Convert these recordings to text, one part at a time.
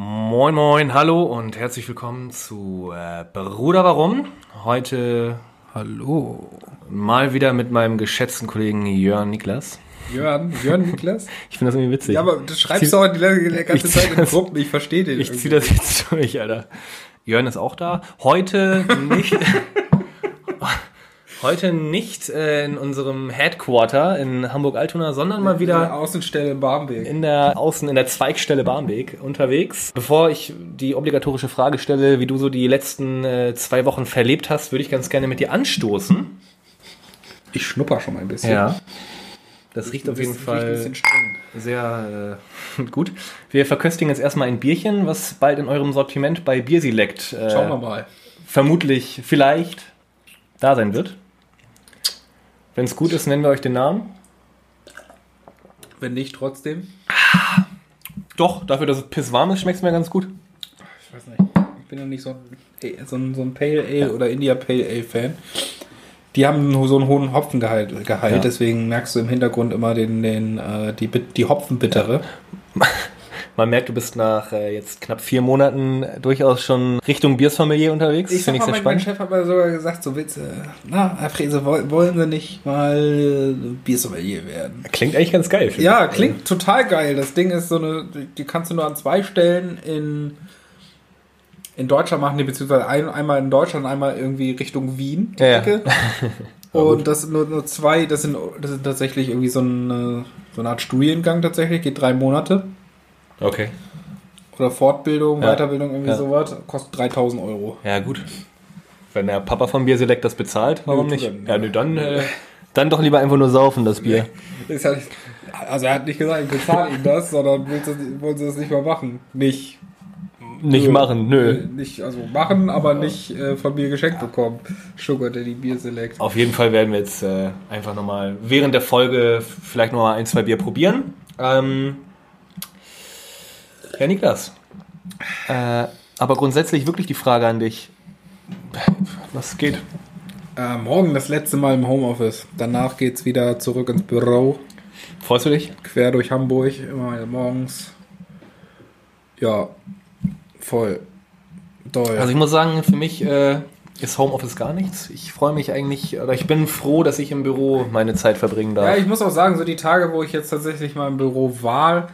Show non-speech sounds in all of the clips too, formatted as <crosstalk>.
Moin Moin, hallo und herzlich willkommen zu äh, Bruder Warum. Heute Hallo. mal wieder mit meinem geschätzten Kollegen Jörn Niklas. Jörn, Jörn Niklas? <laughs> Ich finde das irgendwie witzig. Ja, aber du schreibst doch die, die ganze <laughs> zieh Zeit in das- Gruppen, ich verstehe den. ich ziehe das jetzt <laughs> durch, Alter. Jörn ist auch da. Heute nicht. Heute nicht äh, in unserem Headquarter in Hamburg-Altona, sondern mal wieder wieder Außenstelle in Barmbek. in der Außen, in der Zweigstelle Barmbek unterwegs. Bevor ich die obligatorische Frage stelle, wie du so die letzten äh, zwei Wochen verlebt hast, würde ich ganz gerne mit dir anstoßen. Ich schnupper schon mal ein bisschen. Das riecht auf Ein jeden ein Fall bisschen streng. sehr äh, <laughs> gut. Wir verköstigen jetzt erstmal ein Bierchen, was bald in eurem Sortiment bei Bierselect äh, Schauen wir mal. vermutlich, vielleicht da sein wird. Wenn es gut ist, nennen wir euch den Namen. Wenn nicht, trotzdem. Doch, dafür, dass es pisswarm ist, schmeckt es mir ganz gut. Ich weiß nicht. Ich bin ja nicht so ein, so ein, so ein Pale Ale oder India Pale Ale Fan. Die haben so einen hohen Hopfengehalt, Gehalt, Ja. deswegen merkst du im Hintergrund immer den, den, äh, die, die Hopfenbittere. Man merkt, du bist nach äh, jetzt knapp vier Monaten durchaus schon Richtung Biersfamilie unterwegs. Ich Finde mal, sehr mein, mein spannend. Chef hat mal sogar gesagt, so willst du, na, Herr Frese, woll- wollen Sie nicht mal Biersommelier werden? Klingt eigentlich ganz geil. Ja, ich. klingt total geil. Das Ding ist so eine, die kannst du nur an zwei Stellen in, in Deutschland machen, die beziehungsweise ein, einmal in Deutschland, einmal irgendwie Richtung Wien. die Ja. <laughs> Und das sind nur, nur zwei, das sind, das sind tatsächlich irgendwie so eine, so eine Art Studiengang tatsächlich, geht drei Monate. Okay. Oder Fortbildung, Ja. Weiterbildung, irgendwie Ja. sowas, kostet 3000 Euro. Ja, gut. Wenn der Papa von Bierselect das bezahlt, warum Nö, nicht? dann, ja, nö, dann, äh, dann doch lieber einfach nur saufen, das Bier. Ja nicht, also er hat nicht gesagt, ich bezahle ihm das, sondern wollen sie, das nicht mal machen. Nicht. Nicht Nö. machen, nö. Nicht, also machen, aber nicht äh, von mir geschenkt bekommen. Sugar Daddy Bier Select. Auf jeden Fall werden wir jetzt äh, einfach nochmal während der Folge vielleicht nochmal ein, zwei Bier probieren. Ähm, ja, Niklas. Äh, aber grundsätzlich wirklich die Frage an dich. Was geht? Äh, morgen das letzte Mal im Homeoffice. Danach geht's wieder zurück ins Büro. Freust du dich? Quer durch Hamburg, immer morgens. Ja, voll. Doll. Also ich muss sagen, für mich äh, ist Homeoffice gar nichts. Ich freue mich eigentlich, oder ich bin froh, dass ich im Büro meine Zeit verbringen darf. Ja, ich muss auch sagen, so die Tage, wo ich jetzt tatsächlich mal im Büro war,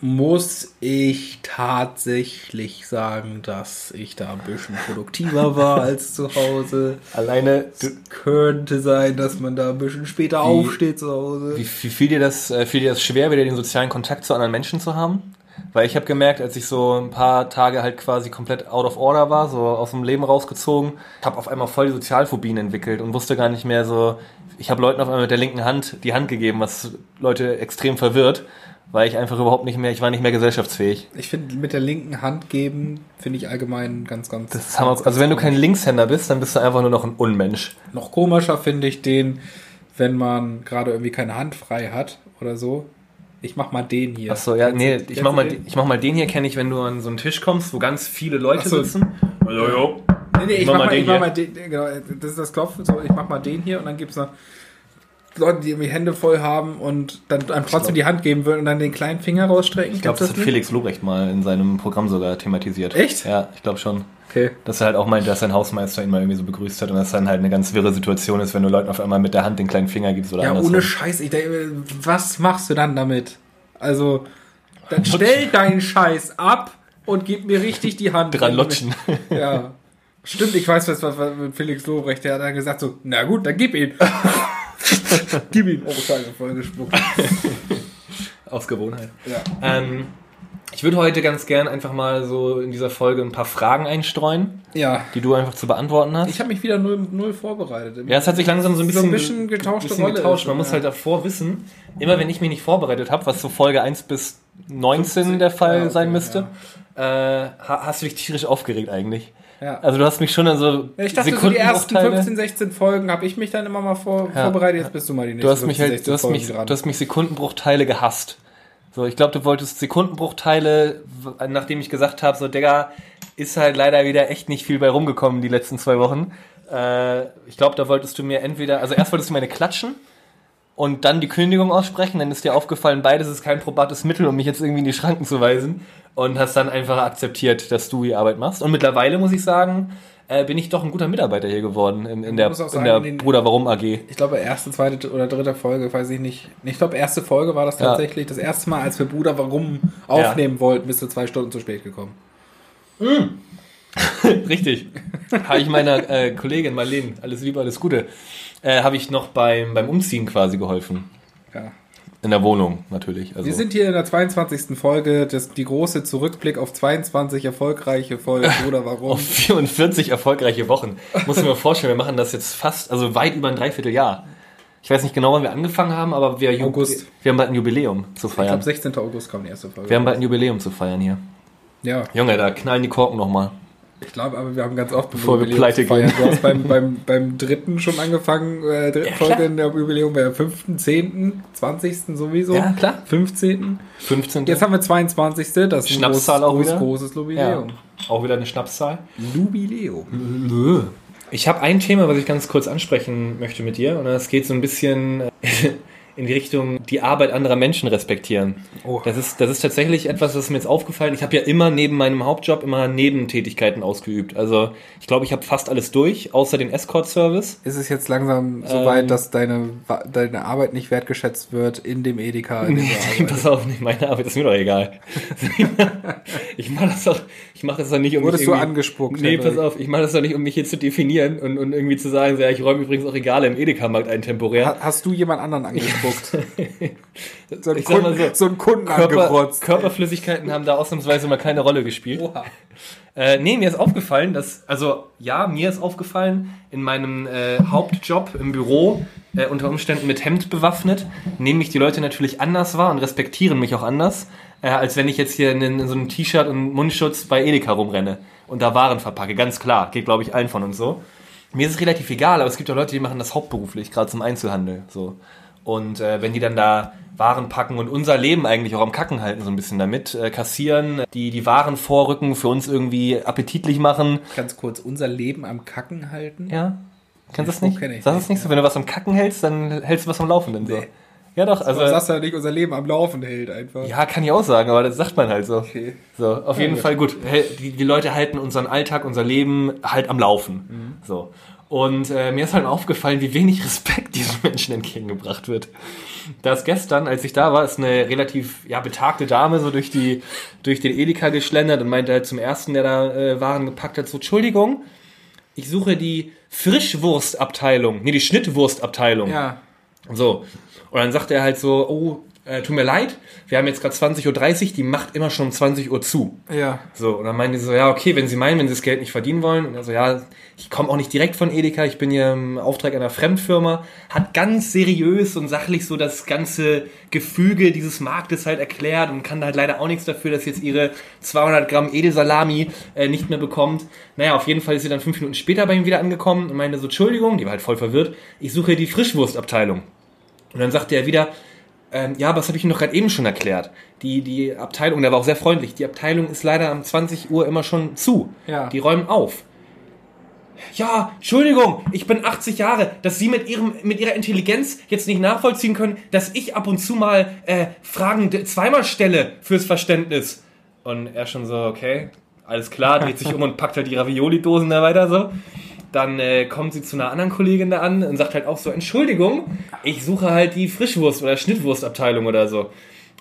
muss ich tatsächlich sagen, dass ich da ein bisschen produktiver war <laughs> als zu Hause. Alleine, du, Könnte sein, dass man da ein bisschen später aufsteht zu Hause. wie, wie fiel dir das, äh, fiel dir das schwer, wieder den sozialen Kontakt zu anderen Menschen zu haben? Weil ich habe gemerkt, als ich so ein paar Tage halt quasi komplett out of order war, so aus dem Leben rausgezogen, habe auf einmal voll die Sozialphobien entwickelt und wusste gar nicht mehr so, ich habe Leuten auf einmal mit der linken Hand die Hand gegeben, was Leute extrem verwirrt, weil ich einfach überhaupt nicht mehr, ich war nicht mehr gesellschaftsfähig. Ich finde, mit der linken Hand geben, finde ich allgemein ganz, ganz. Das ist Hammer. Also wenn du kein Linkshänder bist, dann bist du einfach nur noch ein Unmensch. Noch komischer finde ich den, wenn man gerade irgendwie keine Hand frei hat oder so. Ich mach mal den hier. Ach so, ja, Kennst du- nee, kennst ich mach du mal, den? ich mach mal den hier, kenne ich, wenn du an so einen Tisch kommst, wo ganz viele Leute so. sitzen. Also, jo. Nee, nee, ich, mach mach, mal mal, den ich mach hier. mal den, genau, das ist das Klopfen, so, ich mach mal den hier und dann gibt's noch Leute, die irgendwie Hände voll haben und dann einem trotzdem die Hand geben würden und dann den kleinen Finger rausstrecken. Ich glaube, das hat Felix Lobrecht mal in seinem Programm sogar thematisiert. Echt? Ja, ich glaube schon. Okay. Dass er halt auch meint, dass sein Hausmeister ihn mal irgendwie so begrüßt hat und das dann halt eine ganz wirre Situation ist, wenn du Leuten auf einmal mit der Hand den kleinen Finger gibst oder Ja, andersrum. ohne Scheiß, ich denke, was machst du dann damit? Also, dann stell deinen Scheiß ab und gib mir richtig die Hand. Dran lutschen. Ja. <laughs> Stimmt, ich weiß, was, was, was mit Felix Lobrecht, der hat dann gesagt so, na gut, dann gib ihn. <laughs> gib ihn. Oh, scheiße, voll gespuckt. Aus Gewohnheit. Ja. Ähm, ich würde heute ganz gern einfach mal so in dieser Folge ein paar Fragen einstreuen, Ja. die du einfach zu beantworten hast. Ich habe mich wieder null, null vorbereitet. Ja, es hat sich langsam so ein bisschen, So ein bisschen getauschte bisschen Rolle getauscht. Man muss ja. halt davor wissen, immer wenn ich mich nicht vorbereitet habe, was so Folge 1 bis 19 der Fall Ja, okay, sein müsste, äh, ha- hast du dich tierisch aufgeregt eigentlich. Ja. Also du hast mich schon an so ich dachte, so die ersten Sekundenbruchteile- 15, 16 Folgen habe ich mich dann immer mal vor, Ja. vorbereitet. Jetzt bist du mal die nächsten Du hast mich 15, halt, 16 du hast Folgen mich, dran. du hast mich Sekundenbruchteile gehasst. So, ich glaube, du wolltest Sekundenbruchteile, nachdem ich gesagt habe, so, Digga, ist halt leider wieder echt nicht viel bei rumgekommen die letzten zwei Wochen. Äh, ich glaube, da wolltest du mir entweder, also erst wolltest du meine klatschen und dann die Kündigung aussprechen. Dann ist dir aufgefallen, beides ist kein probates Mittel, um mich jetzt irgendwie in die Schranken zu weisen. Und hast dann einfach akzeptiert, dass du die Arbeit machst. Und mittlerweile muss ich sagen, äh, bin ich doch ein guter Mitarbeiter hier geworden in, in der, in der den- Bruder Warum AG. Ich glaube, erste, zweite oder dritte Folge, weiß ich nicht. Ich glaube, erste Folge war das Ja. tatsächlich. Das erste Mal, als wir Bruder Warum aufnehmen wollten, bist du zwei Stunden zu spät gekommen. <laughs> Richtig. habe ich meiner äh, Kollegin Marlene, alles Liebe, alles Gute, äh, habe ich noch beim, beim Umziehen quasi geholfen. Ja. In der Wohnung natürlich. Also. Wir sind hier in der 22. Folge, das, die große Zurückblick auf 22 erfolgreiche Folgen <laughs> Bruder Warum. auf 44 erfolgreiche Wochen. Muss ich mir vorstellen, wir machen das jetzt fast, also weit über ein Dreivierteljahr. Ich weiß nicht genau, wann wir angefangen haben, aber wir, August. wir haben bald ein Jubiläum zu Ich feiern. glaube, 16. August kam die erste Folge. Wir haben bald ein Jubiläum zu feiern hier. ja, Junge, da knallen die Korken nochmal. Ich glaube, aber wir haben ganz oft Bevor wir pleite gehen. Du hast beim, beim, beim dritten schon angefangen, äh, dritten Ja. Folge in der Jubiläum, bei der 5., 10., 20. sowieso. Ja, klar. 15. 15. Jetzt haben wir 22. Das ist ein Schnapszahl auch großes, wieder? großes ja. Jubiläum. Auch wieder eine Schnapszahl. Jubiläum. Ich habe ein Thema, was ich ganz kurz ansprechen möchte mit dir. Und das geht so ein bisschen in die Richtung, die Arbeit anderer Menschen respektieren. Oh. Das ist, das ist tatsächlich etwas, ist mir jetzt aufgefallen. Ich habe ja immer neben meinem Hauptjob immer Nebentätigkeiten ausgeübt. Also ich glaube, ich habe fast alles durch, außer den Escort-Service. Ist es jetzt langsam so Ähm. weit, dass deine, deine Arbeit nicht wertgeschätzt wird in dem Edeka? In arbeitest? <laughs> Pass auf, nicht meine Arbeit ist mir doch egal. <laughs> ich mache das doch, ich mache das doch nicht, um Wurdest mich du angespuckt, Nee, pass auf, ich mache das doch nicht, um mich hier zu definieren und, und irgendwie zu sagen, ja, ich räume übrigens auch Regale im Edeka-Markt ein temporär. Ha- Hast du jemand anderen <laughs> angespuckt? <laughs> so, einen Ich Kunden, so, so einen Kunden Körper, angerotzt. Körperflüssigkeiten haben da ausnahmsweise mal keine Rolle gespielt. Oha. Äh, nee, mir ist aufgefallen, dass, also ja, mir ist aufgefallen, in meinem äh, Hauptjob im Büro, äh, unter Umständen mit Hemd bewaffnet, nehmen mich die Leute natürlich anders wahr und respektieren mich auch anders, äh, als wenn ich jetzt hier in, in so einem T-Shirt und Mundschutz bei Edeka rumrenne und da Waren verpacke. Ganz klar, geht glaube ich allen von uns so. Mir ist es relativ egal, aber es gibt auch Leute, die machen das hauptberuflich, gerade zum Einzelhandel. So. Und äh, wenn die dann da Waren packen und unser Leben eigentlich auch am Kacken halten, so ein bisschen damit, äh, kassieren, die, die Waren vorrücken, für uns irgendwie appetitlich machen. Ganz kurz, unser Leben am Kacken halten? Ja. Kennst du das nicht? Kenn ich Sagst du nicht, das nicht so? Wenn du was am Kacken hältst, dann hältst du was am Laufenden. So. Nee. Ja doch, also. Also, sagst du ja nicht, unser Leben am Laufen hält einfach. ja, kann ich auch sagen, aber das sagt man halt so. Okay. So, auf Ja, jeden gut. Fall gut. Die, die Leute halten unseren Alltag, unser Leben halt am Laufen. Mhm. So. Und äh, mir ist halt aufgefallen, wie wenig Respekt <laughs> diesen Menschen entgegengebracht wird. Das gestern, als ich da war, ist eine relativ ja, betagte Dame so durch, die, durch den Edeka geschlendert und meinte halt zum ersten, der da äh, Waren gepackt hat, so, Entschuldigung, ich suche die Frischwurstabteilung, nee, die Schnittwurstabteilung. Ja. So. Und dann sagt er halt so, oh, äh, tut mir leid, wir haben jetzt gerade 20.30 Uhr, die macht immer schon 20 Uhr zu. Ja. So, und dann meinte sie so, ja, okay, wenn Sie meinen, wenn Sie das Geld nicht verdienen wollen. Und er so, ja, ich komme auch nicht direkt von Edeka, ich bin hier im Auftrag einer Fremdfirma. Hat ganz seriös und sachlich so das ganze Gefüge dieses Marktes halt erklärt und kann da halt leider auch nichts dafür, dass jetzt ihre 200 Gramm Edelsalami äh, nicht mehr bekommt. Naja, auf jeden Fall ist sie dann fünf Minuten später bei ihm wieder angekommen und meinte so, Entschuldigung, die war halt voll verwirrt, ich suche die Frischwurstabteilung. Und dann sagte er wieder, ähm, ja, aber das habe ich Ihnen doch gerade eben schon erklärt. Die, die Abteilung, der war auch sehr freundlich, die Abteilung ist leider um 20 Uhr immer schon zu. Ja. Die räumen auf. Ja, Entschuldigung, ich bin 80 Jahre, dass Sie mit, ihrem, mit Ihrer Intelligenz jetzt nicht nachvollziehen können, dass ich ab und zu mal äh, Fragen zweimal stelle fürs Verständnis. Und er schon so, okay, alles klar, dreht sich um und packt halt die Ravioli-Dosen da weiter so. Dann äh, kommt sie zu einer anderen Kollegin da an und sagt halt auch so, Entschuldigung, ich suche halt die Frischwurst- oder Schnittwurstabteilung oder so.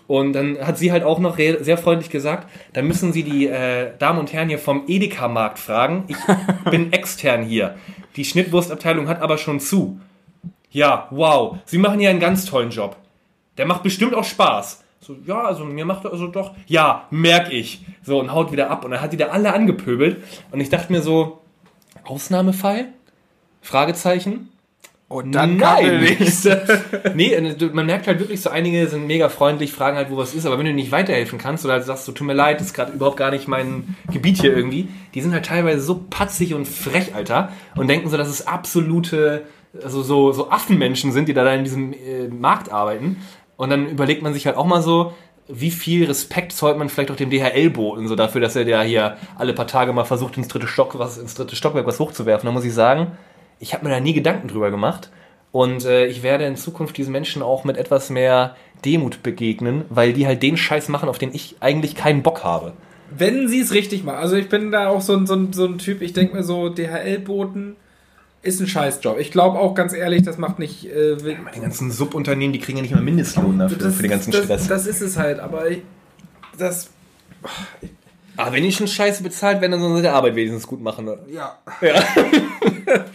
Und dann hat sie halt auch noch sehr freundlich gesagt, da müssen Sie die äh, Damen und Herren hier vom Edeka-Markt fragen. Ich <laughs> bin extern hier. Die Schnittwurstabteilung hat aber schon zu. Ja, wow, Sie machen hier einen ganz tollen Job. Der macht bestimmt auch Spaß. So, ja, also mir macht er also doch, ja, merk ich. So, und haut wieder ab. Und dann hat die da alle angepöbelt. Und ich dachte mir so, Ausnahmefall? Fragezeichen? Und dann kam der Nein! <laughs> nee, äh, man merkt halt wirklich so, einige sind mega freundlich, fragen halt, wo was ist, aber wenn du nicht weiterhelfen kannst oder halt sagst, so, tut mir leid, das ist gerade überhaupt gar nicht mein Gebiet hier irgendwie, die sind halt teilweise so patzig und frech, Alter, und denken so, dass es absolute, also so, so Affenmenschen sind, die da, da in diesem äh, Markt arbeiten. Und dann überlegt man sich halt auch mal so, wie viel Respekt zollt man vielleicht auch dem DHL boten, so dafür, dass er der hier alle paar Tage mal versucht, ins dritte Stock, was, ins dritte Stockwerk was hochzuwerfen. Da muss ich sagen, ich habe mir da nie Gedanken drüber gemacht. Und äh, ich werde in Zukunft diesen Menschen auch mit etwas mehr Demut begegnen, weil die halt den Scheiß machen, auf den ich eigentlich keinen Bock habe. Wenn sie es richtig machen. Also ich bin da auch so ein, so ein, so ein Typ, ich denke mir so, DHL-Boten ist ein Scheißjob. Ich glaube auch ganz ehrlich, das macht nicht. Äh, Die ganzen Subunternehmen, die kriegen ja nicht mal Mindestlohn dafür, das, für den ganzen das, Stress. Das ist es halt, aber ich, das. Aber wenn die schon Scheiße bezahlt werden, dann sollen sie die Arbeit wenigstens gut machen. Ne? Ja. Ja. <laughs>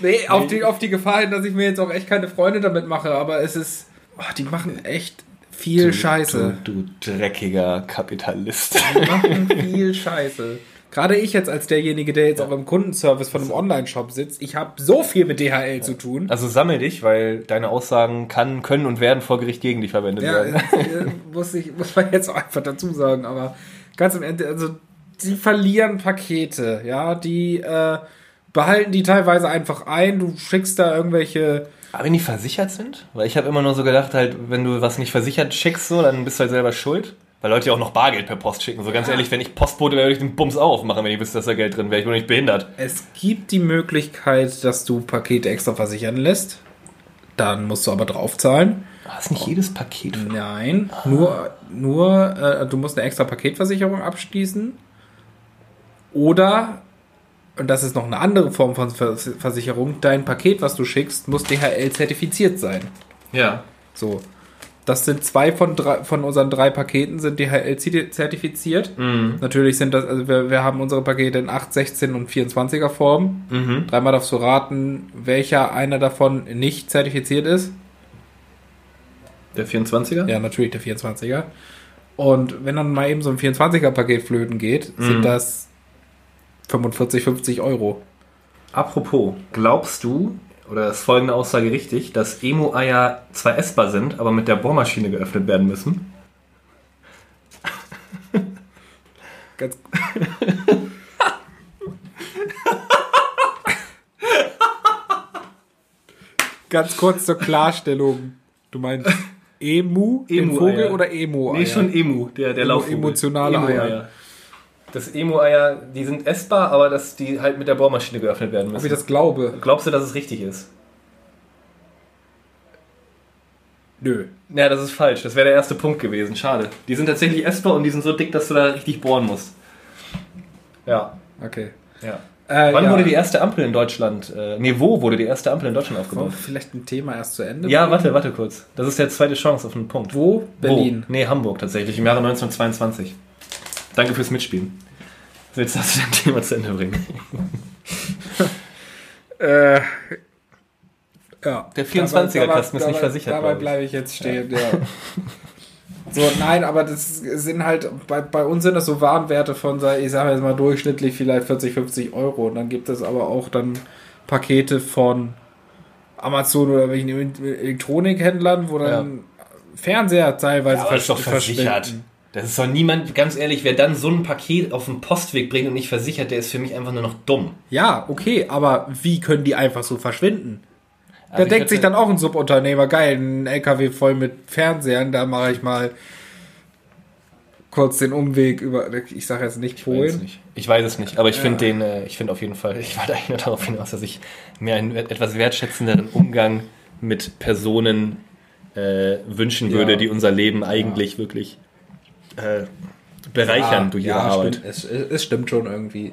Nee, auf die, auf die Gefahr hin, dass ich mir jetzt auch echt keine Freunde damit mache, aber es ist. Oh, die machen echt viel Scheiße. Du, du dreckiger Kapitalist. Die machen <laughs> viel Scheiße. Gerade ich jetzt als derjenige, der jetzt auch im Kundenservice von einem Online-Shop sitzt, ich habe so viel mit DHL zu tun. Also sammel dich, weil deine Aussagen kann, können und werden vor Gericht gegen dich verwendet Ja, werden. <laughs> äh, muss, ich, muss man jetzt auch einfach dazu sagen, aber ganz im Ende, also die verlieren Pakete, ja, die äh, behalten die teilweise einfach ein, du schickst da irgendwelche, Aber wenn die versichert sind? Weil ich habe immer nur so gedacht, halt, wenn du was nicht versichert schickst, so, dann bist du halt selber schuld. Weil Leute ja auch noch Bargeld per Post schicken. So ganz ehrlich, wenn ich Postbote wäre, würde ich den Bums aufmachen, wenn ich wüsste, dass da Geld drin wäre. Ich bin nicht behindert. es gibt die Möglichkeit, dass du Pakete extra versichern lässt, dann musst du aber draufzahlen. Ah, ist nicht jedes Paket. Nein, nur, nur äh, du musst eine extra Paketversicherung abschließen. Oder, und das ist noch eine andere Form von Vers Versicherung, dein Paket, was du schickst, muss DHL zertifiziert sein. Ja. So. Das sind zwei von, drei, von unseren drei Paketen sind DHL zertifiziert. Natürlich sind das, also wir, wir haben unsere Pakete in 8, 16 und 24er Form. Mhm. Dreimal darfst du raten, welcher einer davon nicht zertifiziert ist. Der 24er? Ja, natürlich der 24er. Und wenn dann mal eben so ein 24er-Paket flöten geht, sind Mhm. das 45, 50 Euro. Apropos, glaubst du, oder ist folgende Aussage richtig, dass Emo-Eier zwar essbar sind, aber mit der Bohrmaschine geöffnet werden müssen? Ganz Ganz kurz zur Klarstellung. Du meinst Emu, den Emu-Eier. Vogel oder Emo? Nee, schon Emu, der, der Emo- Laufvogel. emotionale Eier. Emu-Eier. Das Emo-Eier, die sind essbar, aber dass die halt mit der Bohrmaschine geöffnet werden Ob müssen. ich das glaube? Glaubst du, dass es richtig ist? Nö. Ja, das ist falsch. Das wäre der erste Punkt gewesen. Schade. Die sind tatsächlich essbar und die sind so dick, dass du da richtig bohren musst. Ja. Okay. ja. Äh, Wann ja. wurde die erste Ampel in Deutschland, äh, nee, wo wurde die erste Ampel in Deutschland aufgebaut? vielleicht ein Thema erst zu Ende? Ja, bringen? warte, warte kurz. Das ist der zweite Chance auf einen Punkt. Wo? Berlin. Wo? Nee, Hamburg tatsächlich, im Jahre 1922. Danke fürs Mitspielen. Darfst du dein Thema zu Ende bringen. <laughs> Äh, ja. Der 24er-Kasten ist nicht versichert, Dabei ich. bleibe ich jetzt stehen, ja. So, nein, aber das sind halt, bei, bei uns sind das so Warenwerte von, ich sage jetzt mal durchschnittlich vielleicht 40, 50 Euro. Und dann gibt es aber auch dann Pakete von Amazon oder welchen Elektronikhändlern, wo dann Fernseher teilweise das doch versch- versichert. Das ist doch niemand, ganz ehrlich, wer dann so ein Paket auf den Postweg bringt und nicht versichert, der ist für mich einfach nur noch dumm. Ja, okay, aber wie können die einfach so verschwinden? Da Also ich denkt sich dann auch ein Subunternehmer, geil, ein LKW voll mit Fernsehern, da mache ich mal kurz den Umweg über, ich sage jetzt nicht Ich weiß Polen. nicht. Ich weiß es nicht, aber ich Ja. finde den, äh, ich finde auf jeden Fall, ich wollte eigentlich nur darauf hinaus, dass ich mir einen etwas wertschätzenderen Umgang mit Personen äh, wünschen Ja. würde, die unser Leben eigentlich wirklich äh, bereichern durch ihre Arbeit. Stimmt. Es, es, es stimmt schon irgendwie.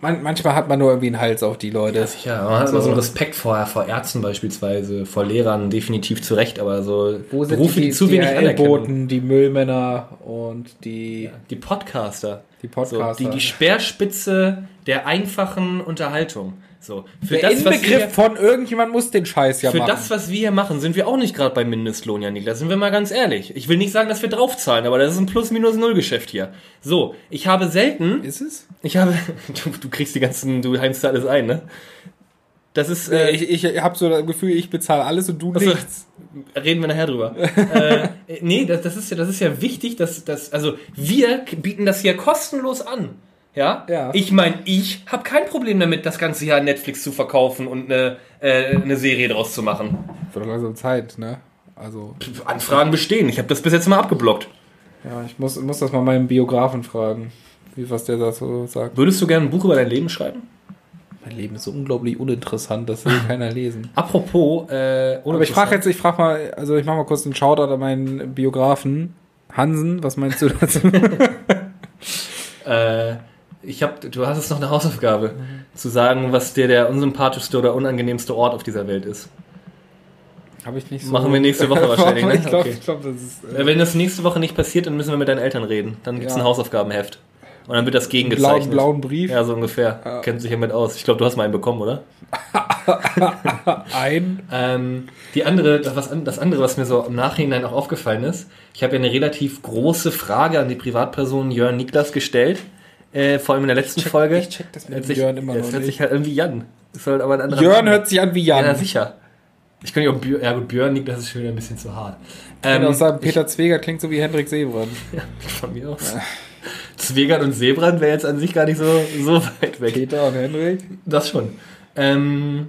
Man, manchmal hat man nur irgendwie einen Hals auf die Leute. Ja, man hat immer so So. einen Respekt vor, vor Ärzten beispielsweise, vor Lehrern definitiv zu Recht, aber so Wo sind Berufe, die, die, zu wenig anerkennen. Die Müllmänner und die, Die Podcaster. die So, Podcaster? die, die Speerspitze der einfachen Unterhaltung. So, für Der das, was Inbegriff wir, von irgendjemand muss den Scheiß ja für machen. das, was wir hier machen, sind wir auch nicht gerade beim Mindestlohn, Janik. Da sind wir mal ganz ehrlich. Ich will nicht sagen, dass wir draufzahlen, aber das ist ein Plus-Minus-Null-Geschäft hier. So, ich habe selten, ist es? ich habe, <laughs> du, du kriegst die ganzen, du heimst da alles ein, ne? Das ist, äh, ich ich habe so das Gefühl, ich bezahle alles und du Achso, nichts. Reden wir nachher drüber. <laughs> äh, nee, das, das, ist ja, das ist ja wichtig, dass, dass also wir bieten das hier kostenlos an. Ja? Ja. Ich meine, ich habe kein Problem damit, das ganze Jahr Netflix zu verkaufen und eine, äh, eine Serie draus zu machen. Wird doch langsam Zeit, ne? Also, Anfragen bestehen. Ich habe das bis jetzt mal abgeblockt. ja, ich muss, muss das mal meinem Biografen fragen, wie was der da so sagt. Würdest du gerne ein Buch über dein Leben schreiben? Mein Leben ist so unglaublich uninteressant, das will keiner lesen. <laughs> Apropos, äh, Aber ich frage jetzt, ich frage mal, also ich mache mal kurz einen Shoutout an meinen Biografen. Hansen, was meinst du dazu? <laughs> Äh, ich hab, du hast jetzt noch eine Hausaufgabe, zu sagen, was dir der unsympathischste oder unangenehmste Ort auf dieser Welt ist. Habe ich nicht so. Machen wir nächste Woche <laughs> wahrscheinlich, ne? ich glaube, Okay. glaub, das ist. Äh, Wenn das nächste Woche nicht passiert, dann müssen wir mit deinen Eltern reden. Dann gibt's Ja. ein Hausaufgabenheft. Und dann wird das blauen, gegengezeichnet. blauen Brief. Ja, so ungefähr. Ja. Kennt sich damit aus. Ich glaube, du hast mal einen bekommen, oder? <laughs> Ein. Ähm, die andere, das, was, das andere, was mir so im Nachhinein auch aufgefallen ist, ich habe ja eine relativ große Frage an die Privatperson Jörn Niklas gestellt, äh, vor allem in der letzten Folge. ich check das mit Hört sich- Jörn immer noch hört nicht. sich halt irgendwie Jan. Ist halt aber ein anderer Jörn Name. hört sich an wie Jan. Ja, sicher. Ich kann nicht auch Björn, ja gut, Björn Niklas ist schon wieder ein bisschen zu hart. Ich kann Ähm, auch sagen, Peter Zweger klingt so wie Hendrik Seebrand. <laughs> ja, von mir aus. Zwegert und Seebrand wäre jetzt an sich gar nicht so, so weit weg. Peter und Hendrik. Das schon. Ähm,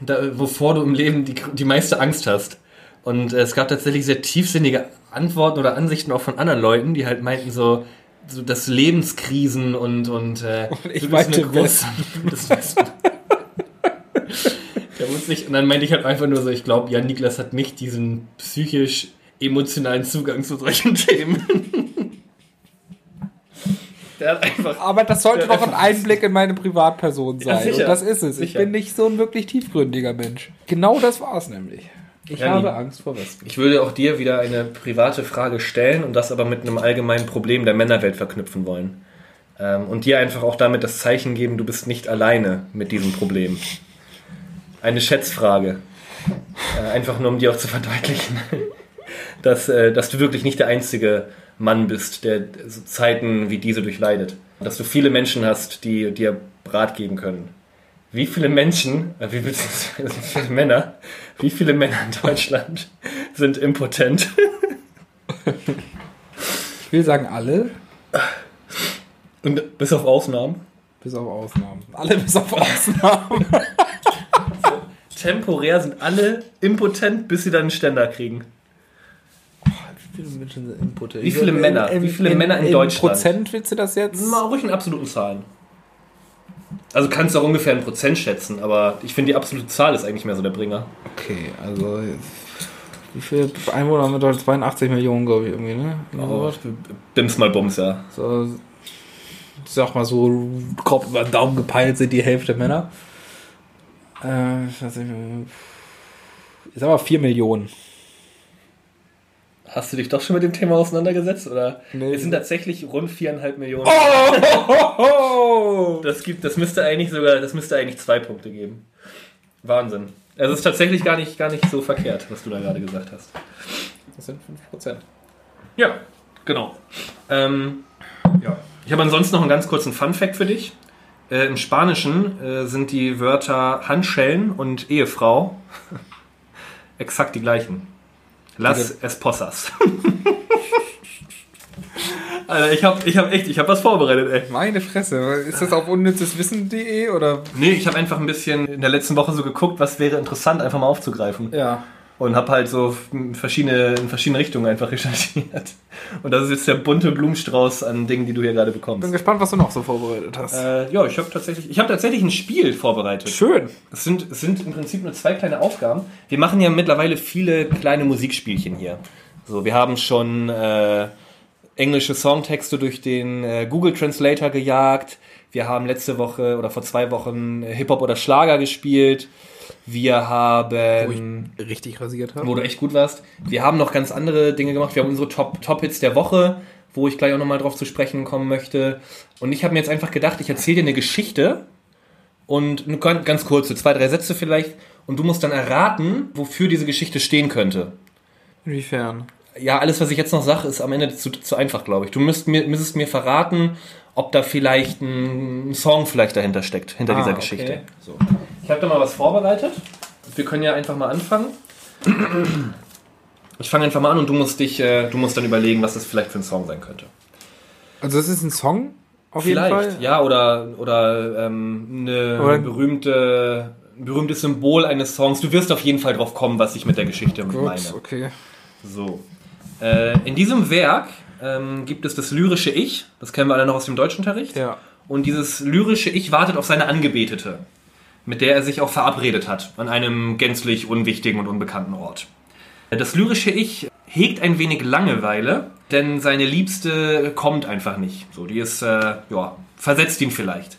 da, wovor du im Leben die, die meiste Angst hast. Und äh, es gab tatsächlich sehr tiefsinnige Antworten oder Ansichten auch von anderen Leuten, die halt meinten so, so dass Lebenskrisen und und, äh, <laughs> Und ich meinte große- <laughs> das Westen. Da wusste ich, und dann meinte ich halt einfach nur so, ich glaube, Jan Niklas hat nicht diesen psychisch emotionalen Zugang zu solchen <laughs> Themen. Der hat einfach Aber das sollte Ja, doch ein Einblick in meine Privatperson Ja, sein. sicher. Und das ist es. Ich Sicher. bin nicht so ein wirklich tiefgründiger Mensch. Genau das war es nämlich. Ich Ja, habe. Angst vor Wespen. Ich würde auch dir wieder eine private Frage stellen und das aber mit einem allgemeinen Problem der Männerwelt verknüpfen wollen. Ähm, und dir einfach auch damit das Zeichen geben, du bist nicht alleine mit diesem Problem. Eine Schätzfrage. Äh, einfach nur, um dir auch zu <laughs> verdeutlichen, dass, äh, dass du wirklich nicht der einzige Mann bist, der Zeiten wie diese durchleidet. Dass du viele Menschen hast, die dir Rat geben können. Wie viele Menschen, äh, wie viele <laughs> Männer, wie viele Männer in Deutschland sind impotent? Ich will sagen alle, Und bis auf Ausnahmen. bis auf Ausnahmen. Alle bis auf Ausnahmen. <laughs> Temporär sind alle impotent, bis sie dann einen Ständer kriegen. Wie viele Menschen sind impotent? Wie viele Männer? Wie viele Männer in Deutschland? Prozent willst du das jetzt? Mal ruhig in absoluten Zahlen. Also kannst du auch ungefähr ein Prozent schätzen, aber ich finde die absolute Zahl ist eigentlich mehr so der Bringer. Okay, also wie viele Einwohner haben wir dort? 82 Millionen, glaube ich, irgendwie, ne? Oh, Bims mal Bums, ja. So, ich sag mal so, grob über den Daumen gepeilt sind die Hälfte Männer. Äh, ich weiß nicht, ich sag mal 4 Millionen. Hast du dich doch schon mit dem Thema auseinandergesetzt? Oder? Nee. Es sind tatsächlich rund viereinhalb Millionen. Oh! Das, gibt, das müsste eigentlich sogar, das müsste eigentlich zwei Punkte geben. Wahnsinn. Also es ist tatsächlich gar nicht, gar nicht so verkehrt, was du da gerade gesagt hast. Das sind 5%. Ja, genau. Ähm, ja. Ich habe ansonsten noch einen ganz kurzen Fun-Fact für dich. Äh, Im Spanischen äh, sind die Wörter Handschellen und Ehefrau <laughs> exakt die gleichen. Las Esposas. Alter, ich habe ich hab echt, ich habe was vorbereitet, ey. Meine Fresse, ist das auf unnützeswissen.de oder? Nee, ich habe einfach ein bisschen in der letzten Woche so geguckt, was wäre interessant, einfach mal aufzugreifen. Ja. Und habe halt so in verschiedene, in verschiedene Richtungen einfach <laughs> recherchiert. Und das ist jetzt der bunte Blumenstrauß an Dingen, die du hier gerade bekommst. Bin gespannt, was du noch so vorbereitet hast. Äh, ja, ich habe tatsächlich, ich habe tatsächlich ein Spiel vorbereitet. Schön. Es sind, es sind im Prinzip nur zwei kleine Aufgaben. Wir machen ja mittlerweile viele kleine Musikspielchen hier. So, wir haben schon äh, englische Songtexte durch den äh, Google Translator gejagt. Wir haben letzte Woche oder vor zwei Wochen äh, Hip-Hop oder Schlager gespielt. Wir haben Richtig rasiert habe. wo du echt gut warst. Wir haben noch ganz andere Dinge gemacht. Wir haben unsere Top- Top-Hits der Woche, wo ich gleich auch nochmal drauf zu sprechen kommen möchte. Und ich habe mir jetzt einfach gedacht, ich erzähle dir eine Geschichte und eine ganz, kurze, zwei, drei Sätze vielleicht. Und du musst dann erraten, wofür diese Geschichte stehen könnte. Inwiefern? Ja, alles, was ich jetzt noch sage, ist am Ende zu, zu einfach, glaube ich. Du müsst mir, müsstest mir verraten, ob da vielleicht ein Song vielleicht dahinter steckt, hinter Ah, dieser okay. Geschichte. So. Ich habe da mal was vorbereitet. Wir können ja einfach mal anfangen. Ich fange einfach mal an und du musst dich, äh, du musst dann überlegen, was das vielleicht für ein Song sein könnte. Also das ist ein Song auf vielleicht, jeden Fall. ja, oder, oder ähm, eine Oder- berühmte, ein berühmtes Symbol eines Songs. Du wirst auf jeden Fall drauf kommen, was ich mit der Geschichte Gut, meine. okay. So. Äh, in diesem Werk ähm, gibt es das lyrische Ich, das kennen wir alle noch aus dem Deutschunterricht. Ja. und dieses lyrische Ich wartet auf seine Angebetete, mit der er sich auch verabredet hat, an einem gänzlich unwichtigen und unbekannten Ort. Das lyrische Ich hegt ein wenig Langeweile, denn seine Liebste kommt einfach nicht. So, die ist, äh, ja, versetzt ihn vielleicht.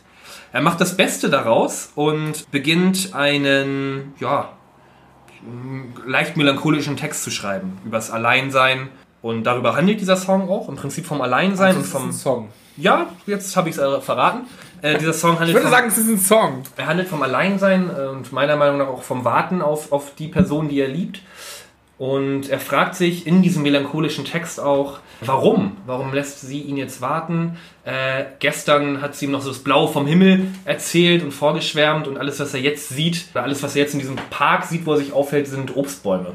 Er macht das Beste daraus und beginnt einen, ja, leicht melancholischen Text zu schreiben. Übers Alleinsein. Und darüber handelt dieser Song auch. Im Prinzip vom Alleinsein Also und es ist vom. ein Song. Ja, jetzt habe ich es äh, verraten. Äh, dieser Song handelt Ich würde vom, sagen, es ist ein Song. er handelt vom Alleinsein und meiner Meinung nach auch vom Warten auf, auf die Person, die er liebt. Und er fragt sich in diesem melancholischen Text auch, warum? Warum lässt sie ihn jetzt warten? Äh, gestern hat sie ihm noch so das Blau vom Himmel erzählt und vorgeschwärmt und alles, was er jetzt sieht, oder alles, was er jetzt in diesem Park sieht, wo er sich aufhält, sind Obstbäume.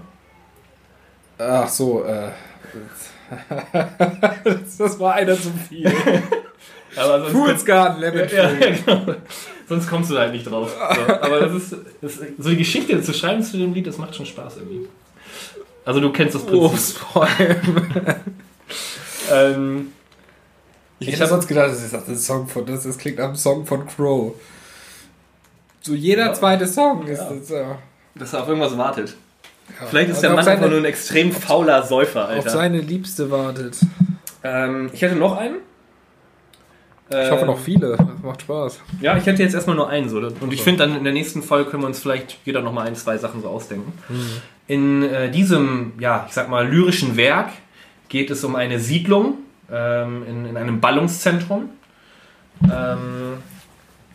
Ach so, äh. <laughs> das war einer zu viel. <laughs> Aber sonst, Fools Garden, Lemon ja, Tree. genau. sonst kommst du da halt nicht drauf. So, aber das ist, das ist so die Geschichte zu schreiben zu dem Lied, das macht schon Spaß irgendwie. Also du kennst das Prinzip. Obstbäume. <laughs> Ähm, Ich Ich hätte hab- sonst gedacht, das ist ein Song von, das, das klingt am Song von Crow. So jeder Ja. zweite Song ist Ja. das, ja. dass er auf irgendwas wartet. Ja. Vielleicht ist Und der auf Mann seine, einfach nur ein extrem fauler Säufer, auf Alter. seine Liebste wartet. Ähm, ich hätte noch einen. Ich hoffe noch viele. Das macht Spaß. Ja, ich hätte jetzt erstmal nur einen so. Und ich finde dann in der nächsten Folge können wir uns vielleicht jeder noch mal ein, zwei Sachen so ausdenken. In äh, diesem, ja, ich sag mal, lyrischen Werk geht es um eine Siedlung ähm, in, in einem Ballungszentrum. Ähm,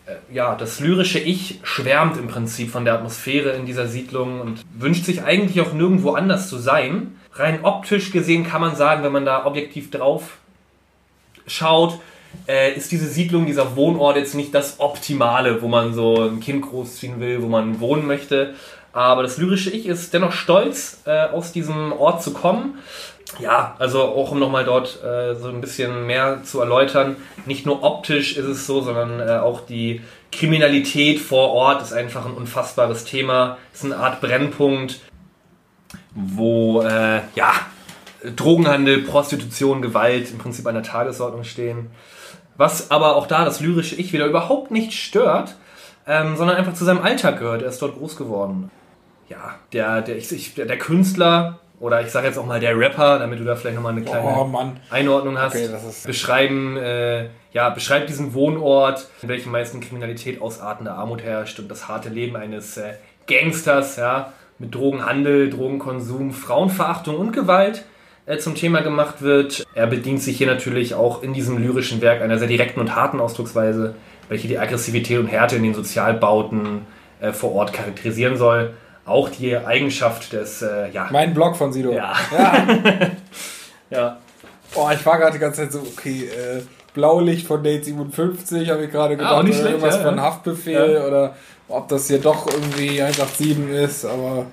äh, ja, das lyrische Ich schwärmt im Prinzip von der Atmosphäre in dieser Siedlung und wünscht sich eigentlich auch nirgendwo anders zu sein. Rein optisch gesehen kann man sagen, wenn man da objektiv drauf schaut, äh, ist diese Siedlung, dieser Wohnort jetzt nicht das Optimale, wo man so ein Kind großziehen will, wo man wohnen möchte. Aber das lyrische Ich ist dennoch stolz, äh, aus diesem Ort zu kommen. Ja, also auch um nochmal dort äh, so ein bisschen mehr zu erläutern, nicht nur optisch ist es so, sondern äh, auch die Kriminalität vor Ort ist einfach ein unfassbares Thema. Ist eine Art Brennpunkt, wo äh, ja, Drogenhandel, Prostitution, Gewalt im Prinzip an der Tagesordnung stehen. Was aber auch da das lyrische Ich wieder überhaupt nicht stört, ähm, sondern einfach zu seinem Alltag gehört. Er ist dort groß geworden. Ja, der, der, ich, ich, der, Künstler oder ich sage jetzt auch mal der Rapper, damit du da vielleicht nochmal eine kleine Oh. Einordnung hast, Okay, beschreiben, äh, ja, beschreibt diesen Wohnort, in welchem meisten Kriminalität ausartende Armut herrscht und das harte Leben eines äh, Gangsters, ja, mit Drogenhandel, Drogenkonsum, Frauenverachtung und Gewalt zum Thema gemacht wird. Er bedient sich hier natürlich auch in diesem lyrischen Werk einer sehr direkten und harten Ausdrucksweise, welche die Aggressivität und Härte in den Sozialbauten äh, vor Ort charakterisieren soll. Auch die Eigenschaft des, äh, ja, Mein Blog von Sido. Ja. ja. <laughs> ja, Oh, ich war gerade die ganze Zeit so, okay, äh, Blaulicht von Date 57, habe ich gerade gedacht. auch nicht oder schlecht, irgendwas ja, von. Haftbefehl oder ob das hier doch irgendwie 187 ist, aber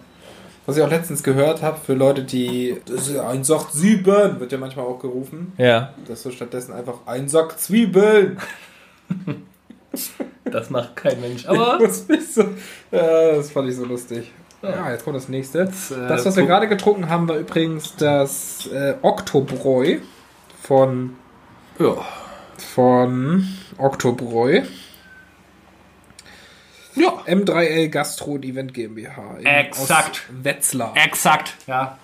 was ich auch letztens gehört habe, für Leute, die das ist ja 187 wird ja manchmal auch gerufen, ja, dass du stattdessen einfach ein Sack Zwiebeln. <laughs> das macht kein Mensch. Aber bist du? Ja, das fand ich so lustig. Ja. Jetzt kommt das nächste. äh, Das, was wir gerade getrunken haben, war übrigens das äh, Oktobräu von, Ja. von Oktobräu. Ja. M3L Gastro und Event GmbH. Exakt. Wetzlar. Exakt, ja.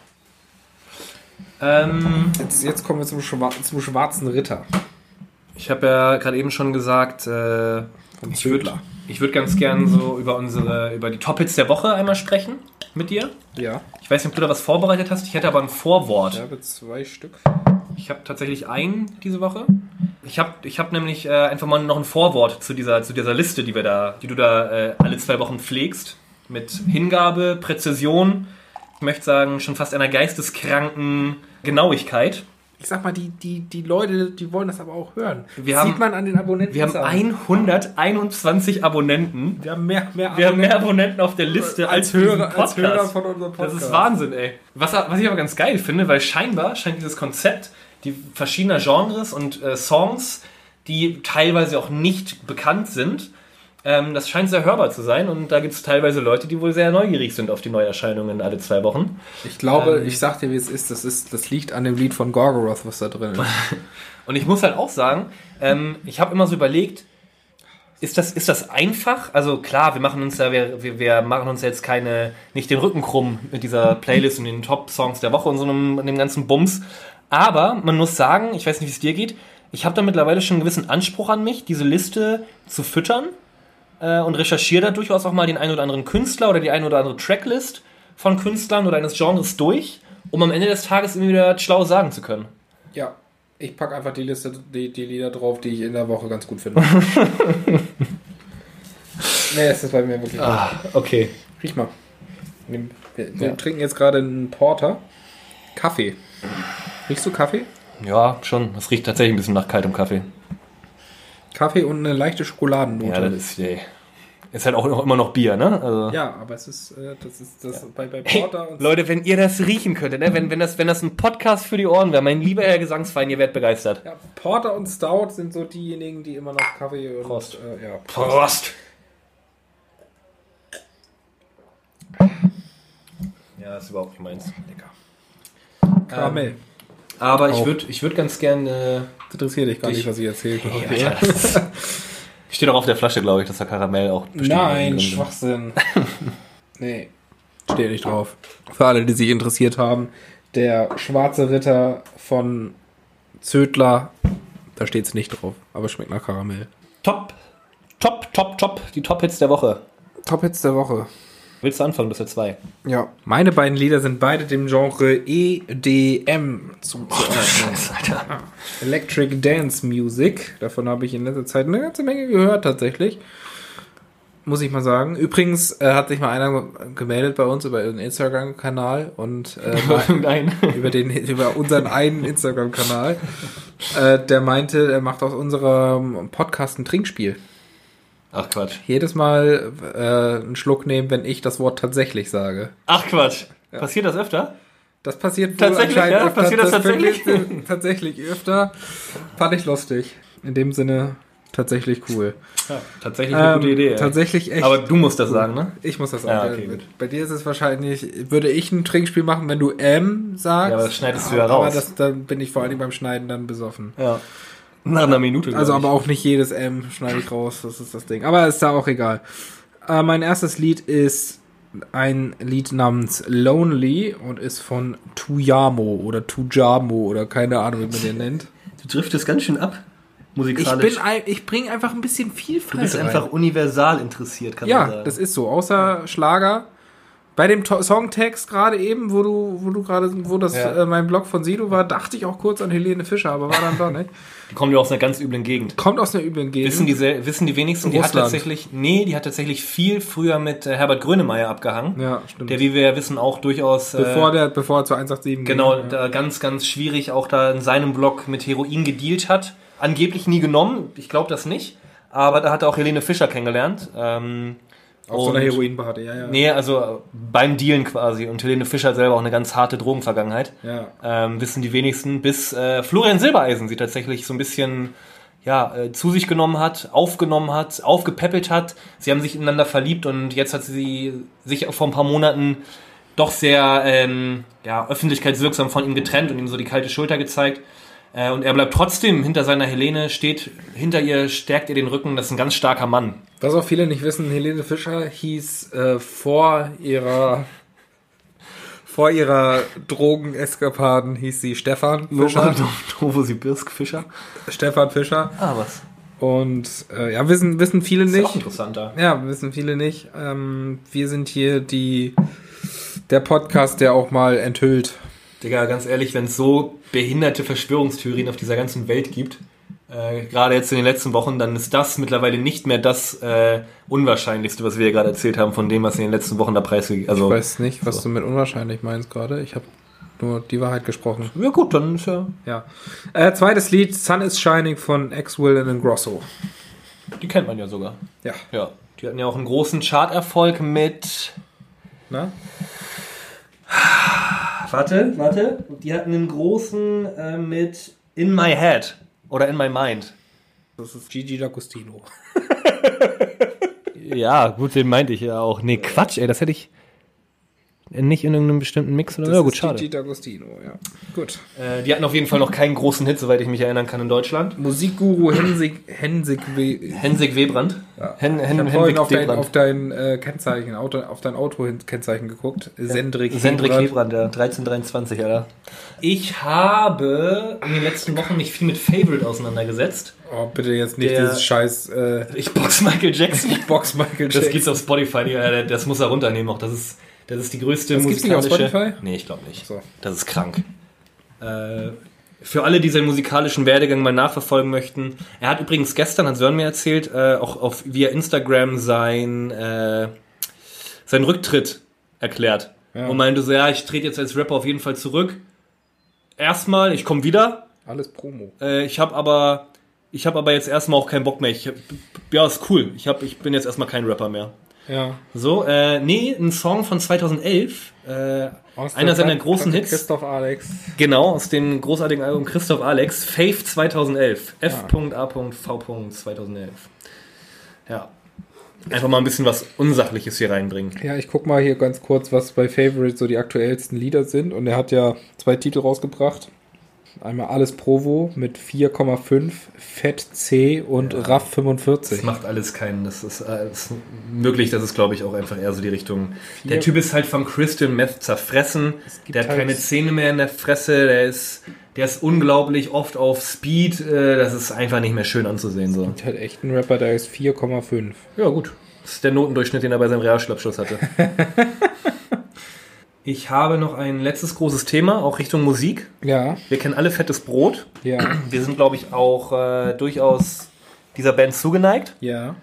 Ähm, Jetzt, jetzt kommen wir zum, Schwa zum schwarzen Ritter. ich habe ja gerade eben schon gesagt, äh, ich würde ich würd ganz gern so über unsere, über die Top-Hits der Woche einmal sprechen mit dir. Ja, Ich weiß nicht, ob du da was vorbereitet hast. Ich hätte aber ein Vorwort. ich habe zwei Stück. Ich habe tatsächlich einen diese Woche. Ich habe ich hab nämlich äh, einfach mal noch ein Vorwort zu dieser, zu dieser Liste, die wir da, die du da äh, alle zwei Wochen pflegst. Mit Hingabe, Präzision, ich möchte sagen, schon fast einer geisteskranken Genauigkeit. Ich sag mal, die, die, die Leute, die wollen das aber auch hören. Wir Sieht haben- man an den Abonnenten. Wir haben 121 Abonnenten. wir haben mehr, mehr Wir haben mehr Abonnenten auf der Liste als, als Hörer, als Hörer Podcast. von unserem Das Podcast. ist Wahnsinn, ey. Was, was ich aber ganz geil finde, weil scheinbar scheint dieses Konzept, die verschiedener Genres und äh, Songs, die teilweise auch nicht bekannt sind, Ähm, das scheint sehr hörbar zu sein und da gibt es teilweise Leute, die wohl sehr neugierig sind auf die Neuerscheinungen alle zwei Wochen. Ich glaube, Ähm. ich sag dir, wie es ist. Das, ist. das liegt an dem Lied von Gorgoroth, was da drin ist. <laughs> Und ich muss halt auch sagen, ähm, ich habe immer so überlegt, ist das, ist das einfach? Also klar, wir machen uns ja, wir, wir, wir machen uns jetzt keine, nicht den Rücken krumm mit dieser Playlist und den Top-Songs der Woche und so einem, dem ganzen Bums. Aber man muss sagen, ich weiß nicht, wie es dir geht, ich habe da mittlerweile schon einen gewissen Anspruch an mich, diese Liste zu füttern äh, und recherchiere da durchaus auch mal den einen oder anderen Künstler oder die eine oder andere Tracklist von Künstlern oder eines Genres durch, um am Ende des Tages immer wieder schlau sagen zu können. Ja, ich packe einfach die Liste, die, die Lieder drauf, die ich in der Woche ganz gut finde. <laughs> nee, es ist bei mir wirklich. Ah, okay. Riech mal. Wir, wir Ja. trinken jetzt gerade einen Porter. Kaffee. Riechst du Kaffee? Ja, schon. Das riecht tatsächlich ein bisschen nach kaltem Kaffee. Kaffee und eine leichte Schokoladennote. Ja, das ist, ey, ist halt auch immer noch Bier, ne? Also, Ja, aber es ist, äh, das ist das bei, bei Hey, Porter und Leute, wenn ihr das riechen könntet, ne? wenn, wenn, das, wenn das ein Podcast für die Ohren wäre, mein lieber Herr Gesangsverein, ihr werdet begeistert. ja, Porter und Stout sind so diejenigen, die immer noch Kaffee und Prost. Äh, ja. Prost! Ja, das ist überhaupt nicht meins. Lecker. Karamell. Aber ich würde ich würd ganz gerne. das interessiert dich gar ich- nicht, was ich erzähle. Ja, das steht auch auf der Flasche, glaube ich, dass da Karamell auch bestimmt Nein. Schwachsinn. <laughs> nee. Steht nicht drauf. Für alle, die sich interessiert haben, der schwarze Ritter von Zödler, da steht es nicht drauf, aber schmeckt nach Karamell. Top, top, top, top. Die Top-Hits der Woche. Top-Hits der Woche. Willst du anfangen? Das sind zwei. Ja. Meine beiden Lieder sind beide dem Genre EDM zuzuordnen. Alter. Electric Dance Music. Davon habe ich in letzter Zeit eine ganze Menge gehört, tatsächlich. Muss ich mal sagen. Übrigens äh, hat sich mal einer gemeldet bei uns über den Instagram-Kanal und äh, <laughs> Nein. über, den, über unseren einen Instagram-Kanal. Äh, der meinte, er macht aus unserem Podcast ein Trinkspiel. Ach Quatsch. Jedes Mal äh, einen Schluck nehmen, wenn ich das Wort tatsächlich sage. Ach Quatsch. Passiert das öfter? Das passiert Tatsächlich, anscheinend ja? Passiert das tatsächlich? <laughs> passiert tatsächlich öfter. Fand ich lustig. In dem Sinne tatsächlich cool. Ja, tatsächlich eine Ähm, gute Idee. ey. Tatsächlich echt. Aber du musst das sagen, ne? ich muss das Ja, sagen. okay, gut. Bei dir ist es wahrscheinlich, würde ich ein Trinkspiel machen, wenn du M sagst. Ja, aber das schneidest du ja aber raus. das, dann bin ich vor allem beim Schneiden dann besoffen. Ja. Nach einer Minute. Also ich. aber auch nicht jedes M schneide ich raus, das ist das Ding. Aber ist da auch egal. Äh, mein erstes Lied ist ein Lied namens Lonely und ist von Tuyamo oder Tujamo oder keine Ahnung, wie man den nennt. Du driftest ganz schön ab. Ich Musikalisch. bin ein, ich bringe einfach ein bisschen du Vielfalt bist rein. einfach universal interessiert, kann man Ja, sagen. das ist so. Außer Schlager. Bei dem To- Songtext gerade eben, wo du, wo du gerade, wo das Ja. äh, mein Blog von Sido war, dachte ich auch kurz an Helene Fischer, aber war dann doch nicht. Die kommen ja aus einer ganz üblen Gegend. Kommt aus einer üblen Gegend. Wissen die, wissen die wenigsten, die hat Russland. tatsächlich, nee, die hat tatsächlich viel früher mit äh, Herbert Grönemeyer abgehangen. ja, stimmt. Der, wie wir ja wissen, auch durchaus. äh, bevor der, bevor er zu 187 Genau, ging. da ganz, ganz schwierig auch da in seinem Blog mit Heroin gedealt hat. Angeblich nie genommen, ich glaube das nicht. Aber da hat er auch Helene Fischer kennengelernt. Ähm, Auf so einer und- Heroinparty, ja, ja. Nee, also äh, beim Dealen quasi. Und Helene Fischer hat selber auch eine ganz harte Drogenvergangenheit. Ja. Ähm, wissen die wenigsten, bis äh, Florian Silbereisen sie tatsächlich so ein bisschen ja, äh, zu sich genommen hat, aufgenommen hat, aufgepäppelt hat. Sie haben sich ineinander verliebt und jetzt hat sie sich vor ein paar Monaten doch sehr ähm, ja, öffentlichkeitswirksam von ihm getrennt und ihm so die kalte Schulter gezeigt. Äh, und er bleibt trotzdem hinter seiner Helene, steht hinter ihr, stärkt ihr den Rücken. Das ist ein ganz starker Mann. Was auch viele nicht wissen, Helene Fischer hieß äh, vor ihrer vor ihrer Drogeneskapaden hieß sie Stefan Fischer. <laughs> Novosibirsk Fischer. Stefan Fischer. Ah, was? Und äh, ja, wissen, wissen viele Ist auch nicht. interessanter. Ja, wissen viele nicht. Ähm, wir sind hier die der Podcast, der auch mal enthüllt. Digga, ganz ehrlich, wenn es so behinderte Verschwörungstheorien auf dieser ganzen Welt gibt, äh, gerade jetzt in den letzten Wochen, dann ist das mittlerweile nicht mehr das äh, Unwahrscheinlichste, was wir gerade erzählt haben, von dem, was in den letzten Wochen der Preis Also, Ich weiß nicht, was so. du mit unwahrscheinlich meinst gerade. Ich habe nur die Wahrheit gesprochen. ja gut, dann ist ja. Ja. Äh, zweites Lied, Sun is Shining von X Will and Grosso. Die kennt man ja sogar. Ja. Ja. Die hatten ja auch einen großen Charterfolg mit. Na? Warte, warte. Die hatten einen großen äh, mit In My Head oder In My Mind. Das ist Gigi D'Agostino. <laughs> Ja, gut, den meinte ich ja auch. Nee, Quatsch, ey, das hätte ich nicht in irgendeinem bestimmten Mix oder Das ja, gut, schade. Gigi D'Agostino, ja. Gut. Äh, die hatten auf jeden Fall noch keinen großen Hit, soweit ich mich erinnern kann, in Deutschland. Musikguru Hensig, Hensig We Hensig Webrand. Ja. Hen, Ich Hen, habe vorhin Henrik auf dein, auf dein äh, Kennzeichen, Auto, auf dein Auto-Kennzeichen geguckt. Sendrik Sendrik Hebrand. Webrand, ja. 1323, Alter. Ich habe in den letzten Wochen mich viel mit Favorite auseinandergesetzt. Oh, bitte jetzt nicht Der- dieses scheiß äh, Ich box Michael Jackson. Box Michael Das Jackson. gibt's auf Spotify, ja, das muss er runternehmen auch. Das ist, das ist die größte Das gibt's nicht auf Spotify? Nee, ich glaube nicht. So. Das ist krank. Äh, für alle, die seinen musikalischen Werdegang mal nachverfolgen möchten, er hat übrigens gestern, hat Sören mir erzählt, äh, auch auf, via Instagram sein, äh, seinen Rücktritt erklärt. Ja. Und meinte so, ja, ich trete jetzt als Rapper auf jeden Fall zurück. Erstmal, ich komme wieder. Alles Promo. Äh, ich habe aber, ich habe aber jetzt erstmal auch keinen Bock mehr. Ich, ja, ist cool. Ich, hab, ich bin jetzt erstmal kein Rapper mehr. Ja. So, äh, nee, ein Song von 2011. Äh, Aus einer seiner großen Hits. Christoph Alex. Genau, aus dem großartigen Album Christoph Alex. Faith 2011. F.A.V. 2011. Ja. Einfach mal ein bisschen was Unsachliches hier reinbringen. Ja, ich guck mal hier ganz kurz, was bei Favorite so die aktuellsten Lieder sind. Und er hat ja zwei Titel rausgebracht. Einmal Alles Provo mit 4,5, Fett C und RAF Das 45. macht alles keinen. Das ist, äh, ist möglich, das ist, glaube ich, auch einfach eher so die Richtung. Der Vier- Typ ist halt vom Crystal Meth zerfressen. gibt Der hat halt- keine Zähne mehr in der Fresse. Der ist, der ist unglaublich oft auf Speed. Äh, das ist einfach nicht mehr schön anzusehen. So. Ist halt echt ein Rapper, der ist 4,5. Ja, gut. Das ist der Notendurchschnitt, den er bei seinem Realschulabschluss hatte. <laughs> ich habe noch ein letztes großes Thema, auch Richtung Musik. Ja, Wir kennen alle fettes Brot. ja, <clears throat> Wir sind, glaube ich, auch äh, durchaus dieser Band zugeneigt. ja.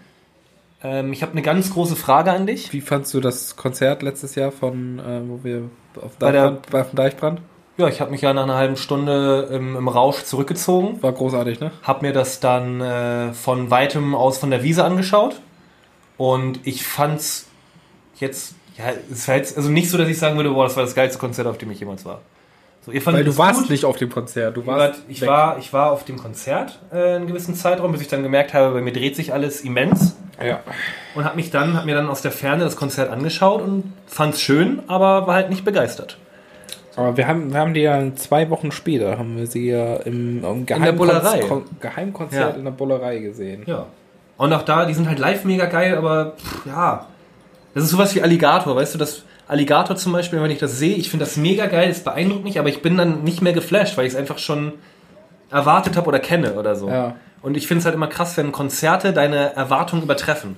Ähm, ich habe eine ganz große Frage an dich. Wie fandst du das Konzert letztes Jahr von, äh, wo wir auf Bei der- Deichbrand, bei, auf dem Deichbrand? Ja, ich habe mich ja nach einer halben Stunde im, im Rausch zurückgezogen. War großartig, ne? Hab mir das dann äh, von weitem aus von der Wiese angeschaut. Und ich fand's jetzt, ja, es war jetzt also nicht so, dass ich sagen würde, boah, das war das geilste Konzert, auf dem ich jemals war. So, Weil du es warst gut? nicht auf dem Konzert, du Ich, war, warst ich, weg. war, ich war auf dem Konzert äh, einen gewissen Zeitraum, bis ich dann gemerkt habe, bei mir dreht sich alles immens. Ja. Und hab mich dann, hab mir dann aus der Ferne das Konzert angeschaut und fand's schön, aber war halt nicht begeistert. Aber wir haben, wir haben die ja zwei Wochen später, haben wir sie ja im, im der Bullerei. Kon Geheimkonzert Ja. in der Bullerei gesehen. Ja. Und auch da, die sind halt live mega geil, aber pff, ja. Das ist sowas wie Alligator, weißt du, das Alligator zum Beispiel, wenn ich das sehe, ich finde das mega geil, es beeindruckt mich, aber ich bin dann nicht mehr geflasht, weil ich es einfach schon erwartet habe oder kenne oder so. Ja. Und ich finde es halt immer krass, wenn Konzerte deine Erwartungen übertreffen.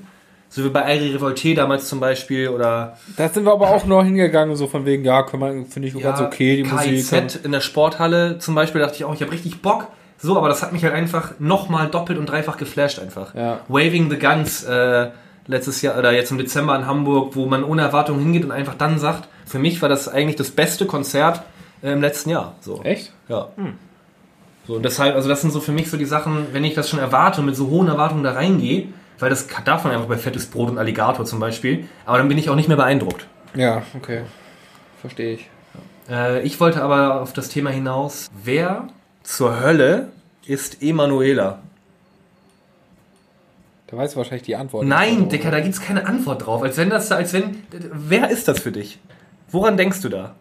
So wie bei Airi Revolte damals zum Beispiel oder Da sind wir aber auch noch hingegangen, so von wegen, ja, finde ich ganz okay, die KIZ Musik. in der Sporthalle zum Beispiel dachte ich auch, ich habe richtig Bock. So, aber das hat mich halt einfach nochmal doppelt und dreifach geflasht einfach. Ja. Waving the Guns äh, letztes Jahr oder jetzt im Dezember in Hamburg, wo man ohne Erwartung hingeht und einfach dann sagt, für mich war das eigentlich das beste Konzert äh, im letzten Jahr. So. Echt? Ja. So, und deshalb, also das sind so für mich so die Sachen, wenn ich das schon erwarte und mit so hohen Erwartungen da reingehe, weil das darf man einfach bei Fettes Brot und Alligator zum Beispiel, aber dann bin ich auch nicht mehr beeindruckt. Ja, okay. Verstehe ich. Äh, ich wollte aber auf das Thema hinaus, wer zur Hölle ist Emanuela? Da weißt du wahrscheinlich die Antwort. Nein, Dicker, da gibt's keine Antwort drauf. Als wenn das, als wenn, wer ist das für dich? Woran denkst du da?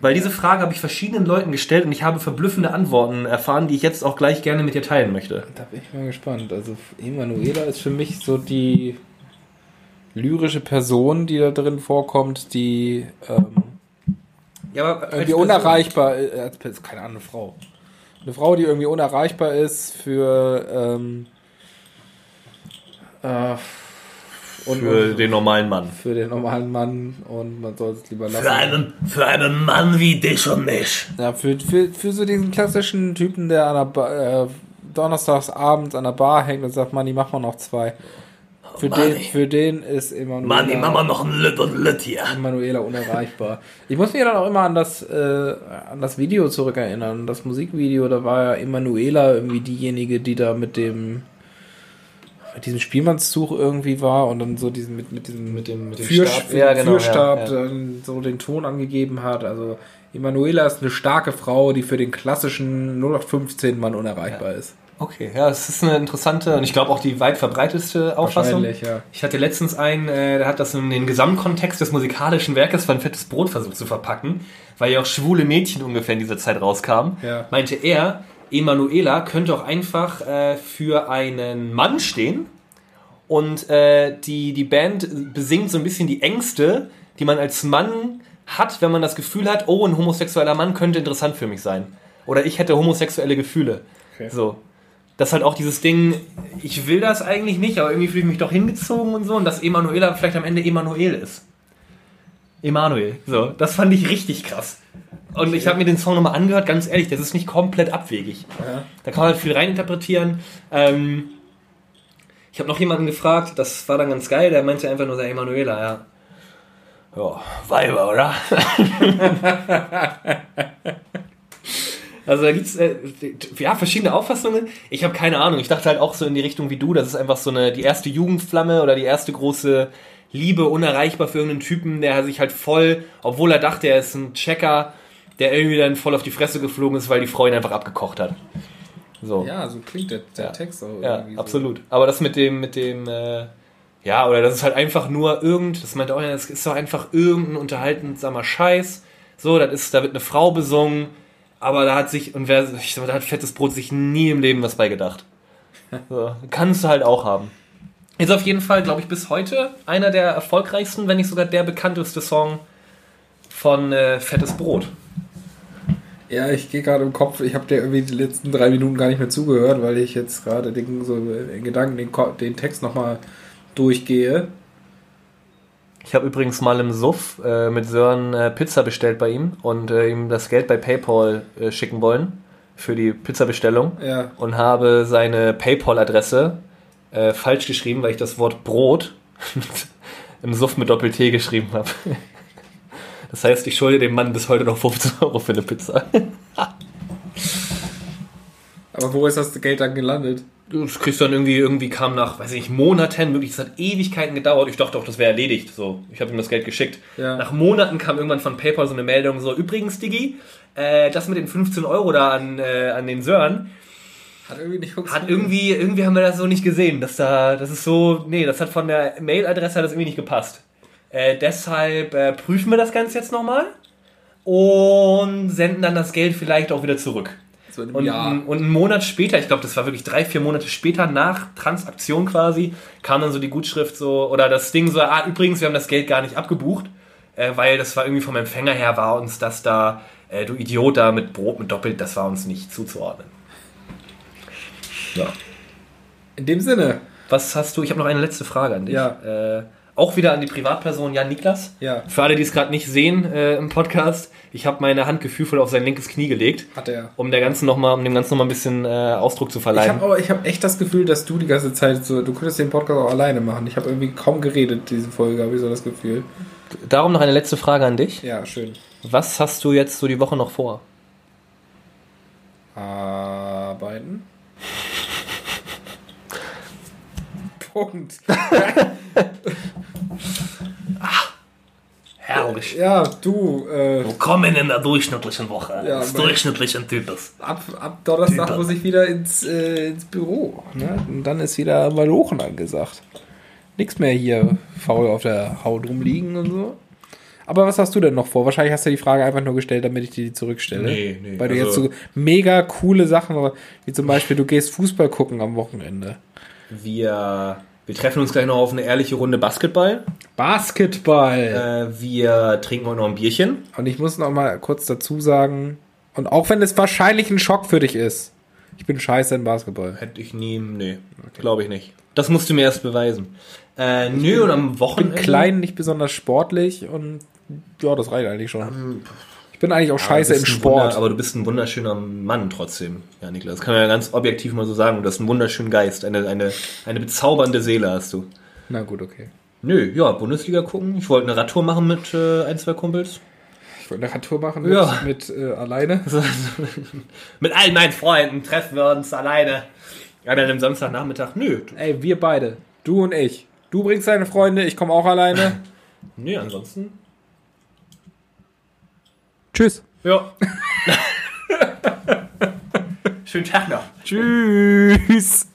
Weil diese Frage habe ich verschiedenen Leuten gestellt und ich habe verblüffende Antworten erfahren, die ich jetzt auch gleich gerne mit dir teilen möchte. Da bin ich mal gespannt. Also Emanuela ist für mich so die lyrische Person, die da drin vorkommt, die ähm, Ja, aber irgendwie unerreichbar ist. Als Pers- keine Ahnung, eine Frau. Eine Frau, die irgendwie unerreichbar ist für ähm, äh, und, Für und den normalen Mann. für den normalen Mann und man soll es lieber lassen. Für einen, für einen Mann wie dich und mich. Ja, für, für, für so diesen klassischen Typen, der an der ba äh, donnerstags abends an der Bar hängt und sagt, Manni, mach mal noch zwei. Für, den, Manni. für den ist Emanuela, noch ein Lütt und Lütt hier. Emanuela unerreichbar. Ich muss mich dann auch immer an das, äh, an das Video zurückerinnern, das Musikvideo, da war ja Emanuela irgendwie diejenige, die da mit dem mit diesem Spielmannszug irgendwie war und dann so diesen mit, mit diesem Mit dem, mit dem Fürst- Stab. Ja, genau, Fürstab ja, ja. dann so den Ton angegeben hat. Also Emanuela ist eine starke Frau, die für den klassischen 0815 Mann unerreichbar ist. Okay, ja, es ist eine interessante und ich glaube auch die weit verbreitetste Auffassung. Ja. Ich hatte letztens einen, äh, der hat das in den Gesamtkontext des musikalischen Werkes von Fettes Brot versucht zu verpacken, weil ja auch schwule Mädchen ungefähr in dieser Zeit rauskamen. Ja. Meinte er, Emanuela könnte auch einfach äh, für einen Mann stehen und äh, die, die Band besingt so ein bisschen die Ängste, die man als Mann hat, wenn man das Gefühl hat, oh, ein homosexueller Mann könnte interessant für mich sein. Oder ich hätte homosexuelle Gefühle. Okay. So. Das ist halt auch dieses Ding, ich will das eigentlich nicht, aber irgendwie fühle ich mich doch hingezogen und so. Und dass Emanuela vielleicht am Ende Emanuel ist. Emanuel. So, das fand ich richtig krass. Und ich habe mir den Song nochmal angehört, ganz ehrlich, das ist nicht komplett abwegig. Ja. Da kann man halt viel reininterpretieren. Ähm, ich habe noch jemanden gefragt, das war dann ganz geil, der meinte einfach nur, sei Emanuela, ja. Ja, Weiber, oder? <laughs> also da gibt's äh, ja verschiedene Auffassungen. Ich habe keine Ahnung. Ich dachte halt auch so in die Richtung wie du, das ist einfach so eine die erste Jugendflamme oder die erste große Liebe unerreichbar für irgendeinen Typen, der sich halt voll, obwohl er dachte, er ist ein Checker, der irgendwie dann voll auf die Fresse geflogen ist, weil die Frau ihn einfach abgekocht hat. So. Ja, so klingt der, der Ja. Text auch Ja, irgendwie so. absolut. Aber das mit dem, mit dem, äh, ja, oder das ist halt einfach nur irgend, das meinte auch, ja, das ist doch einfach irgendein unterhaltsamer Scheiß. So, das ist, da wird eine Frau besungen, aber da hat sich, und wer, ich sag da hat fettes Brot sich nie im Leben was bei gedacht. <laughs> So, kannst du halt auch haben. Ist auf jeden Fall, glaube ich, bis heute einer der erfolgreichsten, wenn nicht sogar der bekannteste Song von äh, Fettes Brot. Ja, ich gehe gerade im Kopf, ich habe dir irgendwie die letzten drei Minuten gar nicht mehr zugehört, weil ich jetzt gerade den, so in Gedanken den, den Text nochmal durchgehe. Ich habe übrigens mal im Suff äh, mit Sören äh, Pizza bestellt bei ihm und äh, ihm das Geld bei PayPal äh, schicken wollen für die Pizzabestellung Ja. und habe seine PayPal-Adresse äh, falsch geschrieben, weil ich das Wort Brot <laughs> im Suff mit Doppel-T geschrieben habe. Das heißt, ich schulde dem Mann bis heute noch 15 Euro für eine Pizza. Aber wo ist das Geld dann gelandet? Das kriegst du dann irgendwie, irgendwie kam nach, weiß ich nicht, Monaten, wirklich, das hat Ewigkeiten gedauert. Ich dachte auch, das wäre erledigt. So, ich habe ihm das Geld geschickt. Ja. Nach Monaten kam irgendwann von PayPal so eine Meldung, so, übrigens, Diggi, äh, das mit den 15 Euro da an, äh, an den Sören, Hat irgendwie nicht hat irgendwie, irgendwie haben wir das so nicht gesehen, dass da, das ist so, nee, das hat von der Mailadresse hat das irgendwie nicht gepasst. Äh, deshalb äh, prüfen wir das Ganze jetzt nochmal und senden dann das Geld vielleicht auch wieder zurück. So Und, ein, und einen Monat später, ich glaube, das war wirklich drei, vier Monate später nach Transaktion quasi, kam dann so die Gutschrift so, oder das Ding so, ah, übrigens, wir haben das Geld gar nicht abgebucht, äh, weil das war irgendwie vom Empfänger her, war uns das da, äh, du Idiot da mit Brot mit doppelt, das war uns nicht zuzuordnen. Ja. In dem Sinne. Was hast du, ich habe noch eine letzte Frage an dich. Ja. Äh, auch wieder an die Privatperson Jan Niklas. Ja. Für alle, die es gerade nicht sehen äh, im Podcast, ich habe meine Hand gefühlvoll auf sein linkes Knie gelegt, Hat er. um der ganzen noch mal, um dem Ganzen nochmal ein bisschen äh, Ausdruck zu Ich verleihen. habe aber ich habe echt das Gefühl, dass du die ganze Zeit so, du könntest den Podcast auch alleine machen. Ich habe irgendwie kaum geredet diese Folge, habe ich so das Gefühl. Darum noch eine letzte Frage an dich. Ja, schön. Was hast du jetzt so die Woche noch vor? Arbeiten. <laughs> Punkt. <laughs> Herrlich. Ja, du, äh, Willkommen in der durchschnittlichen Woche Ja, des durchschnittlichen Types. ab, ab Donnerstag Typer. muss ich wieder ins, äh, ins Büro. Ne? Und dann ist wieder Malochen angesagt. Nichts mehr hier faul auf der Haut rumliegen und so. Aber was hast du denn noch vor? Wahrscheinlich hast du die Frage einfach nur gestellt, damit ich dir die zurückstelle. Nee, nee, Weil du also- jetzt so mega coole Sachen, wie zum Beispiel, du gehst Fußball gucken am Wochenende. Wir, wir treffen uns gleich noch auf eine ehrliche Runde Basketball. Basketball! Äh, wir trinken heute noch ein Bierchen. Und ich muss noch mal kurz dazu sagen, und auch wenn es wahrscheinlich ein Schock für dich ist, ich bin scheiße in Basketball. Hätte ich nie, nee, glaube ich nicht. Das musst du mir erst beweisen. Äh, nö, und am Ich Wochenende... bin klein, nicht besonders sportlich und ja, das reicht eigentlich schon. Ich bin eigentlich auch scheiße im Sport. Wunder, aber du bist ein wunderschöner Mann trotzdem, ja, Niklas. Das kann man ja ganz objektiv mal so sagen. Du hast einen wunderschönen Geist. Eine, eine, eine bezaubernde Seele hast du. Na gut, okay. Nö, ja, Bundesliga gucken. Ich wollte eine Radtour machen mit äh, ein, zwei Kumpels. Ich wollte eine Radtour machen mit, Ja. mit äh, alleine. <laughs> mit all meinen Freunden treffen wir uns alleine. Ja, dann am Samstagnachmittag. Nö, Ey, wir beide. Du und ich. Du bringst deine Freunde, ich komme auch alleine. <laughs> nö, ansonsten. Tschüss. Ja. <laughs> Schönen Tag noch. Tschüss.